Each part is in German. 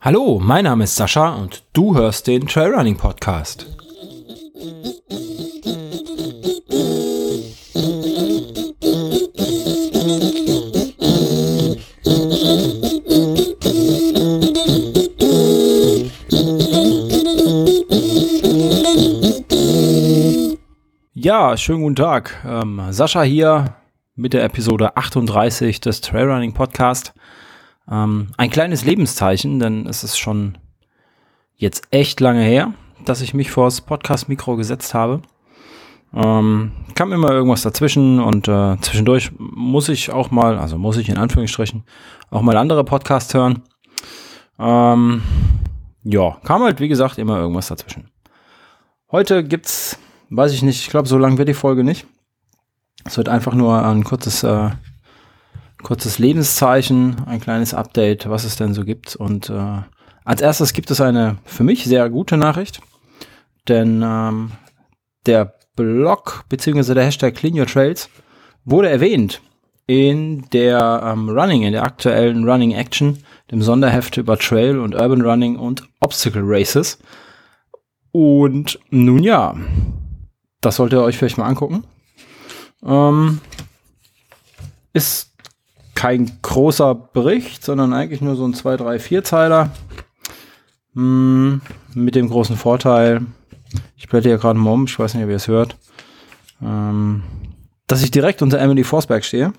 Hallo, mein Name ist Sascha und du hörst den Trailrunning Podcast. Ja, schönen guten Tag. Ähm, Sascha hier mit der Episode 38 des Trailrunning Podcast. Ähm, ein kleines Lebenszeichen, denn es ist schon jetzt echt lange her, dass ich mich vors Podcast-Mikro gesetzt habe. Ähm, kam immer irgendwas dazwischen und äh, zwischendurch muss ich auch mal, also muss ich in Anführungsstrichen, auch mal andere Podcasts hören. Ähm, ja, kam halt wie gesagt immer irgendwas dazwischen. Heute gibt's, weiß ich nicht, ich glaube, so lang wird die Folge nicht. Es wird einfach nur ein kurzes, äh, kurzes Lebenszeichen, ein kleines Update, was es denn so gibt. Und äh, als erstes gibt es eine für mich sehr gute Nachricht, denn ähm, der Blog bzw. der Hashtag Clean Your Trails wurde erwähnt in der ähm, Running, in der aktuellen Running Action, dem Sonderheft über Trail und Urban Running und Obstacle Races. Und nun ja, das solltet ihr euch vielleicht mal angucken. Ähm, ist kein großer Bericht, sondern eigentlich nur so ein 2, 3, 4 Zeiler. Hm, mit dem großen Vorteil, ich blätter hier gerade mal um, ich weiß nicht, ob ihr es hört, ähm, dass ich direkt unter Emily Forsberg stehe,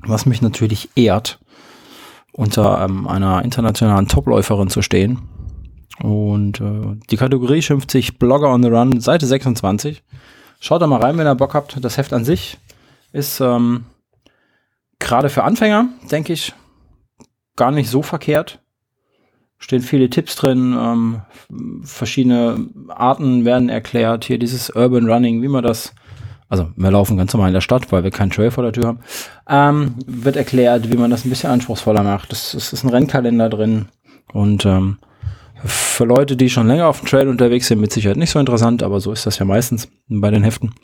was mich natürlich ehrt, unter ähm, einer internationalen Topläuferin zu stehen. Und äh, die Kategorie schimpft sich Blogger on the Run, Seite 26. Schaut da mal rein, wenn ihr Bock habt. Das Heft an sich ist ähm, gerade für Anfänger, denke ich, gar nicht so verkehrt. Stehen viele Tipps drin, ähm, verschiedene Arten werden erklärt. Hier dieses Urban Running, wie man das, also wir laufen ganz normal in der Stadt, weil wir keinen Trail vor der Tür haben, ähm, wird erklärt, wie man das ein bisschen anspruchsvoller macht. Es ist ein Rennkalender drin und ähm, für Leute, die schon länger auf dem Trail unterwegs sind, mit Sicherheit nicht so interessant, aber so ist das ja meistens bei den Heften.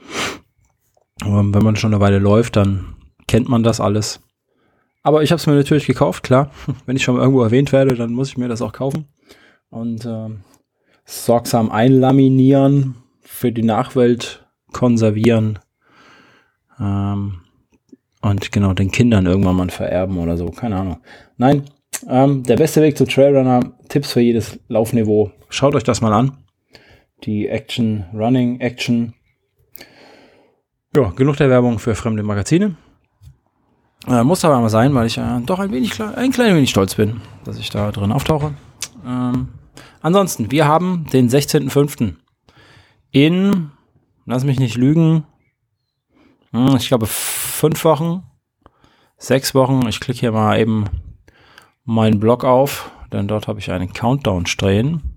Ähm, wenn man schon eine Weile läuft, dann kennt man das alles. Aber ich habe es mir natürlich gekauft, klar. Wenn ich schon mal irgendwo erwähnt werde, dann muss ich mir das auch kaufen. Und äh, sorgsam einlaminieren, für die Nachwelt konservieren. Ähm, und genau den Kindern irgendwann mal vererben oder so. Keine Ahnung. Nein, ähm, der beste Weg zu Trailrunner, Tipps für jedes Laufniveau. Schaut euch das mal an. Die Action, Running Action. Ja, genug der Werbung für fremde Magazine. Äh, muss aber mal sein, weil ich äh, doch ein wenig, ein klein wenig stolz bin, dass ich da drin auftauche. Ähm, ansonsten, wir haben den 16.05. in, lass mich nicht lügen, hm, ich glaube fünf Wochen, sechs Wochen. Ich klicke hier mal eben meinen Blog auf, denn dort habe ich einen Countdown stehen.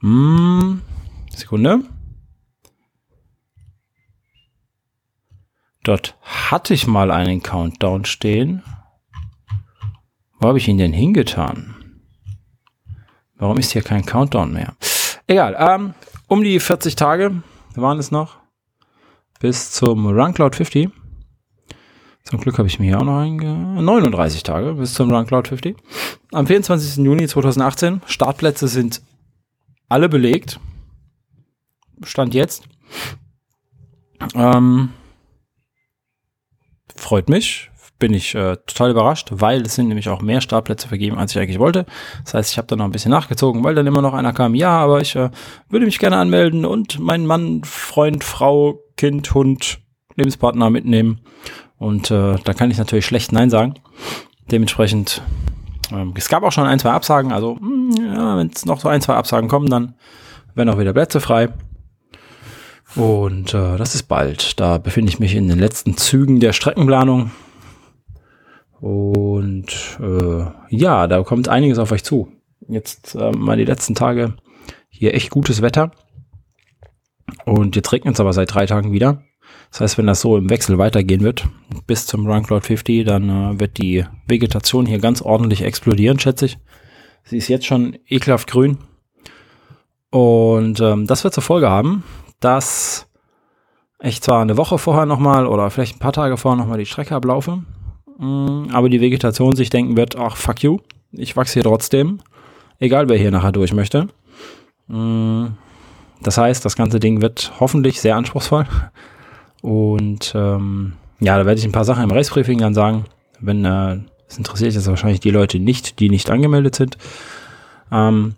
Hm, Sekunde. Dort hatte ich mal einen Countdown stehen. Wo habe ich ihn denn hingetan? Warum ist hier kein Countdown mehr? Egal, ähm, um die 40 Tage waren es noch bis zum Run Cloud 50. Zum Glück habe ich mir hier auch noch einge 39 Tage bis zum Run Cloud 50. Am 24. Juni 2018. Startplätze sind alle belegt. Stand jetzt. Ähm, freut mich. Bin ich äh, total überrascht, weil es sind nämlich auch mehr Startplätze vergeben, als ich eigentlich wollte. Das heißt, ich habe dann noch ein bisschen nachgezogen, weil dann immer noch einer kam, ja, aber ich äh, würde mich gerne anmelden und meinen Mann, Freund, Frau, Kind, Hund, Lebenspartner mitnehmen. Und äh, da kann ich natürlich schlecht Nein sagen. Dementsprechend, ähm, es gab auch schon ein, zwei Absagen. Also, mh, hm, ja, wenn es noch so ein, zwei Absagen kommen, dann werden auch wieder Plätze frei. Und äh, das ist bald. Da befinde ich mich in den letzten Zügen der Streckenplanung. Und äh, ja, da kommt einiges auf euch zu. Jetzt äh, mal die letzten Tage hier echt gutes Wetter. Und jetzt regnet es aber seit drei Tagen wieder. Das heißt, wenn das so im Wechsel weitergehen wird, bis zum Run Cloud 50, dann äh, wird die Vegetation hier ganz ordentlich explodieren, schätze ich. Sie ist jetzt schon ekelhaft grün. Und ähm, das wird zur Folge haben, dass ich zwar eine Woche vorher nochmal oder vielleicht ein paar Tage vorher nochmal die Strecke ablaufe. Mm, aber die Vegetation sich denken wird, ach fuck you, ich wachse hier trotzdem, egal wer hier nachher durch möchte. Mm, das heißt, das ganze Ding wird hoffentlich sehr anspruchsvoll. Und ähm, ja, da werde ich ein paar Sachen im Race-Briefing dann sagen. Wenn äh, es interessiert jetzt wahrscheinlich die Leute nicht, die nicht angemeldet sind. Ähm,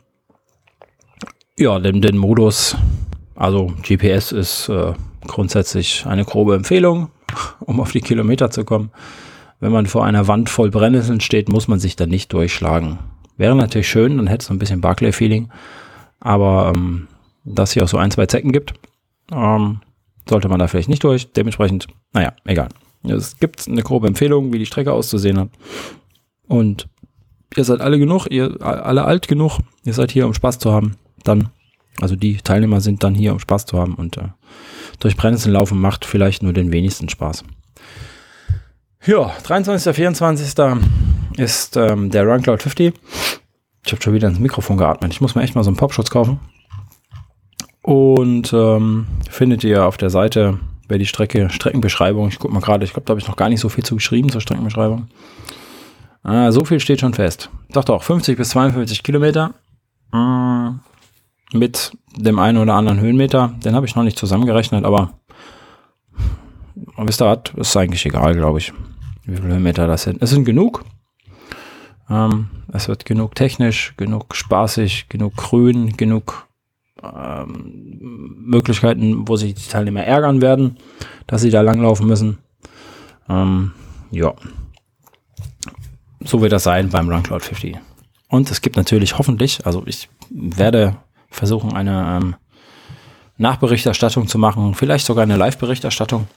ja, den, den Modus, also GPS ist äh, grundsätzlich eine grobe Empfehlung, um auf die Kilometer zu kommen. Wenn man vor einer Wand voll Brennnesseln steht, muss man sich da nicht durchschlagen. Wäre natürlich schön, dann hätte es so ein bisschen Barclay-Feeling. Aber ähm, dass hier auch so ein, zwei Zecken gibt, ähm, sollte man da vielleicht nicht durch. Dementsprechend, naja, egal. Es gibt eine grobe Empfehlung, wie die Strecke auszusehen hat. Und ihr seid alle genug, ihr alle alt genug, ihr seid hier, um Spaß zu haben. Dann, also die Teilnehmer sind dann hier, um Spaß zu haben. Und äh, durch Brennnesseln laufen macht vielleicht nur den wenigsten Spaß. Ja, 23. 24. ist ähm, der Run Cloud 50. Ich habe schon wieder ins Mikrofon geatmet. Ich muss mir echt mal so einen Popschutz kaufen. Und ähm, findet ihr auf der Seite, wer die Strecke, Streckenbeschreibung, ich gucke mal gerade, ich glaube, da habe ich noch gar nicht so viel zu geschrieben zur Streckenbeschreibung. Ah, so viel steht schon fest. Doch, doch, 50 bis 52 Kilometer. Äh, mit dem einen oder anderen Höhenmeter. Den habe ich noch nicht zusammengerechnet, aber wisst ihr was? Ist eigentlich egal, glaube ich, wie viele Höhenmeter das sind. Es sind genug. Ähm, es wird genug technisch, genug spaßig, genug grün, genug ähm, Möglichkeiten, wo sich die Teilnehmer ärgern werden, dass sie da langlaufen müssen. Ähm, ja. So wird das sein beim Run Cloud 50. Und es gibt natürlich hoffentlich, also ich werde versuchen, eine ähm, Nachberichterstattung zu machen, vielleicht sogar eine Live-Berichterstattung,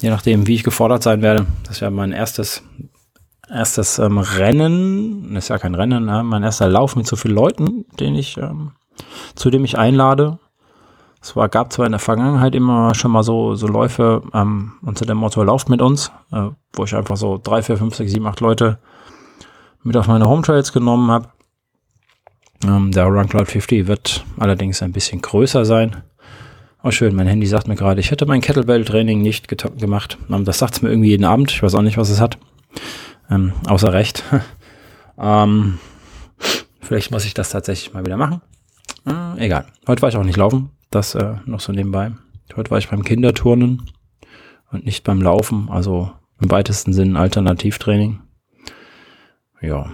je nachdem, wie ich gefordert sein werde. Das wäre mein erstes, erstes ähm, Rennen, das ist ja kein Rennen, ne? mein erster Lauf mit so vielen Leuten, den ich, ähm, zu dem ich einlade. Es war, gab zwar in der Vergangenheit immer schon mal so, so Läufe ähm, unter dem Motto Lauft mit uns, äh, wo ich einfach so drei, vier, fünf, sechs, sieben, acht Leute mit auf meine Home Trails genommen habe. Ähm, der Run Cloud 50 wird allerdings ein bisschen größer sein. Oh schön, mein Handy sagt mir gerade, ich hätte mein Kettlebell-Training nicht gemacht. Ähm, das sagt es mir irgendwie jeden Abend. Ich weiß auch nicht, was es hat. Ähm, außer Recht. ähm, vielleicht muss ich das tatsächlich mal wieder machen. Äh, egal. Heute war ich auch nicht laufen. Das äh, noch so nebenbei. Heute war ich beim Kinderturnen und nicht beim Laufen. Also im weitesten Sinn Alternativtraining. Ja.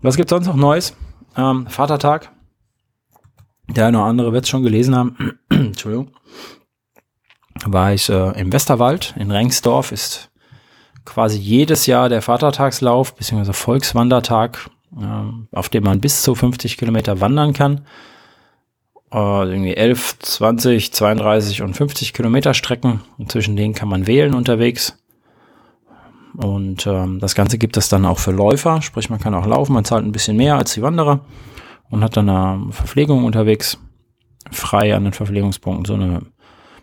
Was gibt's sonst noch Neues? Ähm, Vatertag. Der eine oder andere wird es schon gelesen haben. Entschuldigung. War ich äh, im Westerwald in Rengsdorf. Ist quasi jedes Jahr der Vatertagslauf bzw. Volkswandertag, äh, auf dem man bis zu 50 Kilometer wandern kann. Äh, irgendwie 11, 20, 32 und 50 Kilometer Strecken. Und zwischen denen kann man wählen unterwegs. Und ähm, das Ganze gibt es dann auch für Läufer, sprich man kann auch laufen, man zahlt ein bisschen mehr als die Wanderer und hat dann eine Verpflegung unterwegs, frei an den Verpflegungspunkten, so eine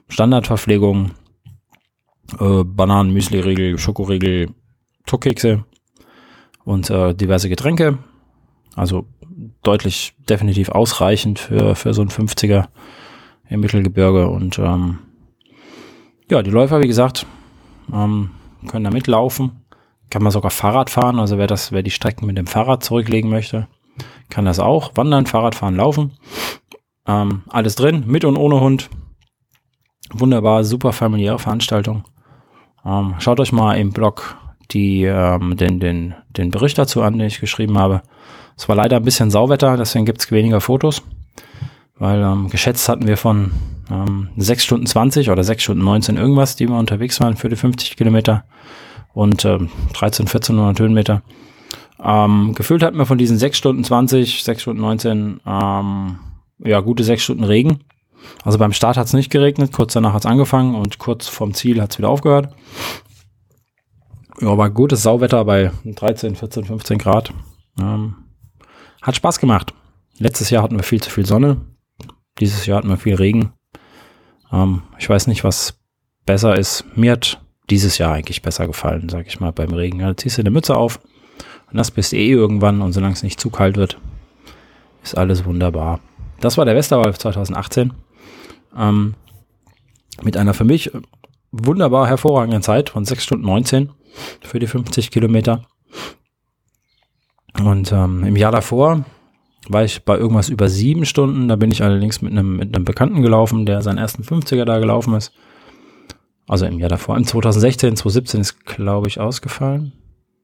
Standardverpflegung, äh, Bananen, Müsli-Riegel, Schokoriegel, Tuckkekse und äh, diverse Getränke. Also deutlich definitiv ausreichend für, für so ein 50er im Mittelgebirge und ähm, ja, die Läufer, wie gesagt, ähm, können da mitlaufen. Kann man sogar Fahrrad fahren, also wer das, wer die Strecken mit dem Fahrrad zurücklegen möchte, kann das auch. Wandern, Fahrrad fahren, laufen. Ähm, alles drin, mit und ohne Hund. Wunderbar, super familiäre Veranstaltung. Ähm, schaut euch mal im Blog die, ähm, den, den, den Bericht dazu an, den ich geschrieben habe. Es war leider ein bisschen Sauwetter, deswegen gibt es weniger Fotos. Weil ähm, geschätzt hatten wir von ähm, 6 Stunden 20 oder 6 Stunden 19 irgendwas, die wir unterwegs waren für die 50 Kilometer und ähm, 13, 1400 Höhenmeter. Ähm, gefühlt hatten wir von diesen 6 Stunden 20, 6 Stunden 19, ähm, ja, gute 6 Stunden Regen. Also beim Start hat es nicht geregnet, kurz danach hat es angefangen und kurz vorm Ziel hat es wieder aufgehört. Ja, aber gutes Sauwetter bei 13, 14, 15 Grad. Ähm, hat Spaß gemacht. Letztes Jahr hatten wir viel zu viel Sonne. Dieses Jahr hatten wir viel Regen. Ähm, ich weiß nicht, was besser ist. Mir hat dieses Jahr eigentlich besser gefallen, sag ich mal, beim Regen. Ja, ziehst du eine Mütze auf und das bist du eh irgendwann und solange es nicht zu kalt wird, ist alles wunderbar. Das war der Westerwald 2018. Ähm, mit einer für mich wunderbar hervorragenden Zeit von 6 Stunden 19. für die 50 Kilometer. Und ähm, im Jahr davor war ich bei irgendwas über sieben Stunden. Da bin ich allerdings mit einem, mit einem Bekannten gelaufen, der seinen ersten 50er da gelaufen ist. Also im Jahr davor. Im 2016, 2017 ist, glaube ich, ausgefallen.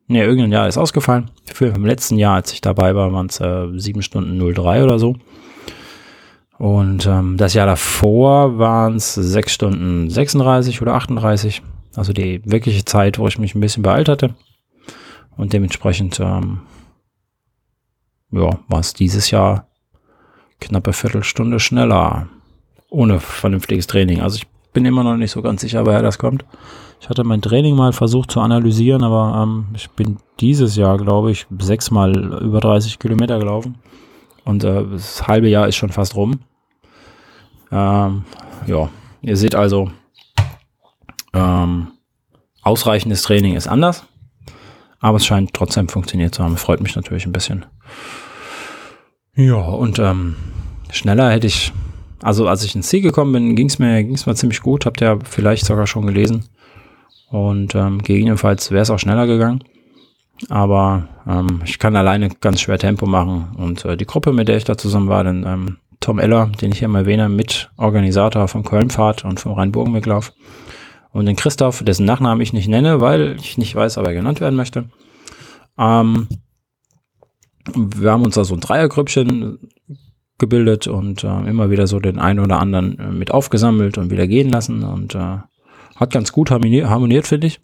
Ne, irgendein Jahr ist ausgefallen. Für im letzten Jahr, als ich dabei war, waren es äh, 7 Stunden 03 oder so. Und ähm, das Jahr davor waren es 6 Stunden 36 oder 38. Also die wirkliche Zeit, wo ich mich ein bisschen beeilt hatte. Und dementsprechend ähm, ja, war es dieses Jahr knappe Viertelstunde schneller. Ohne vernünftiges Training. Also ich bin immer noch nicht so ganz sicher, woher das kommt. Ich hatte mein Training mal versucht zu analysieren, aber ähm, ich bin dieses Jahr, glaube ich, sechsmal über 30 Kilometer gelaufen. Und äh, das halbe Jahr ist schon fast rum. Ähm, ja, ihr seht also, ähm, ausreichendes Training ist anders. Aber es scheint trotzdem funktioniert zu haben. Freut mich natürlich ein bisschen. Ja, und ähm, schneller hätte ich, also als ich ins Ziel gekommen bin, ging es mir, ging's mir ziemlich gut. Habt ihr vielleicht sogar schon gelesen. Und ähm, gegebenenfalls wäre es auch schneller gegangen. Aber ähm, ich kann alleine ganz schwer Tempo machen. Und äh, die Gruppe, mit der ich da zusammen war, dann ähm, Tom Eller, den ich hier mal erwähne, Mitorganisator von Kölnfahrt und vom Rhein-Burgen-Weglauf, und den Christoph, dessen Nachnamen ich nicht nenne, weil ich nicht weiß, ob er genannt werden möchte. Ähm, wir haben uns da so ein Dreiergrüppchen gebildet und äh, immer wieder so den einen oder anderen äh, mit aufgesammelt und wieder gehen lassen und äh, hat ganz gut harmoniert, harmoniert finde ich.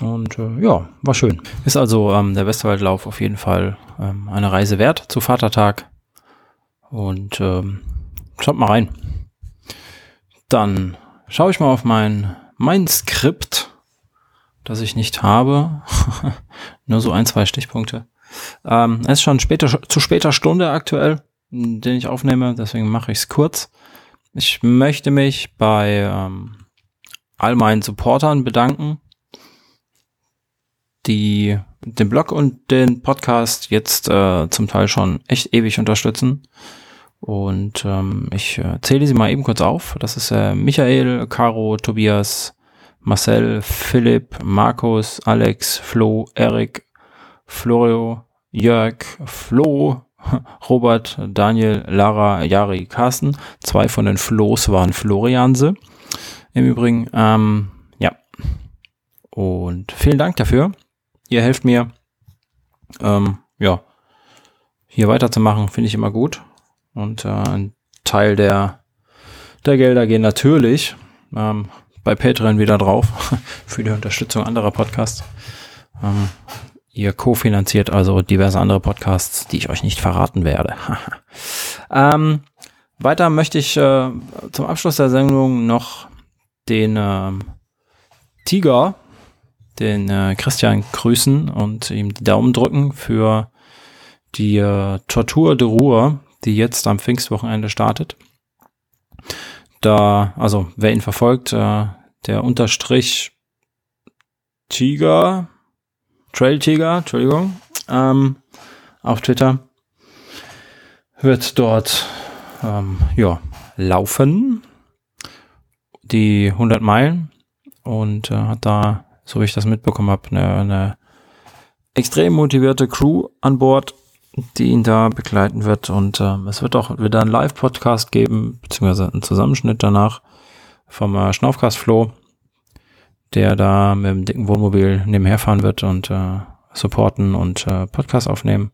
Und äh, ja, war schön. Ist also ähm, der Westerwaldlauf auf jeden Fall ähm, eine Reise wert zu Vatertag. Und ähm, schaut mal rein. Dann schaue ich mal auf mein mein Skript, das ich nicht habe, nur so ein, zwei Stichpunkte. Ähm, es ist schon später, zu später Stunde aktuell, den ich aufnehme, deswegen mache ich es kurz. Ich möchte mich bei ähm, all meinen Supportern bedanken, die den Blog und den Podcast jetzt äh, zum Teil schon echt ewig unterstützen. Und ähm, ich äh, zähle sie mal eben kurz auf. Das ist äh, Michael, Caro, Tobias, Marcel, Philipp, Markus, Alex, Flo, Erik, Florio, Jörg, Flo, Robert, Daniel, Lara, Jari, Carsten. Zwei von den Flo's waren Florianse. Im Übrigen, ähm, ja. Und vielen Dank dafür. Ihr helft mir, ähm, ja, hier weiterzumachen, finde ich immer gut. Und äh, ein Teil der, der Gelder gehen natürlich ähm, bei Patreon wieder drauf für die Unterstützung anderer Podcasts. Ähm, ihr kofinanziert also diverse andere Podcasts, die ich euch nicht verraten werde. ähm, weiter möchte ich äh, zum Abschluss der Sendung noch den äh, Tiger, den äh, Christian grüßen und ihm die Daumen drücken für die äh, Tortur de Ruhr, die jetzt am Pfingstwochenende startet. Da, also wer ihn verfolgt, äh, der Unterstrich Tiger, Trail Tiger, Entschuldigung, ähm, auf Twitter wird dort ähm, ja laufen die 100 Meilen und äh, hat da, so wie ich das mitbekommen habe, eine, eine extrem motivierte Crew an Bord die ihn da begleiten wird. Und ähm, es wird auch wieder einen Live-Podcast geben, beziehungsweise einen Zusammenschnitt danach vom äh, Schnaufcast Flo, der da mit dem dicken Wohnmobil nebenher fahren wird und äh, supporten und äh, Podcast aufnehmen.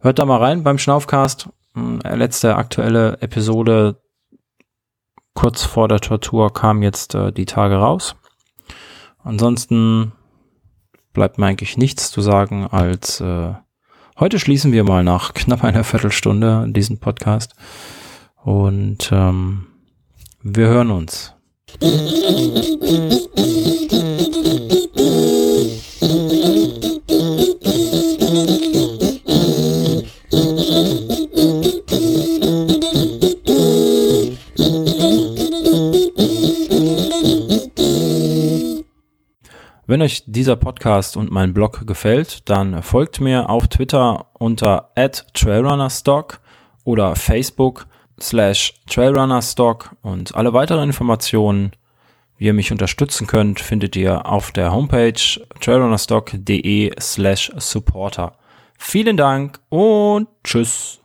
Hört da mal rein beim Schnaufcast. Äh, letzte aktuelle Episode kurz vor der Tortur kam jetzt äh, die Tage raus. Ansonsten bleibt mir eigentlich nichts zu sagen als äh, Heute schließen wir mal nach knapp einer Viertelstunde diesen Podcast und ähm, wir hören uns. Wenn euch dieser Podcast und mein Blog gefällt, dann folgt mir auf Twitter unter @trailrunnerstock oder Facebook slash trailrunnerstock und alle weiteren Informationen wie ihr mich unterstützen könnt, findet ihr auf der Homepage trailrunnerstock.de slash supporter. Vielen Dank und tschüss.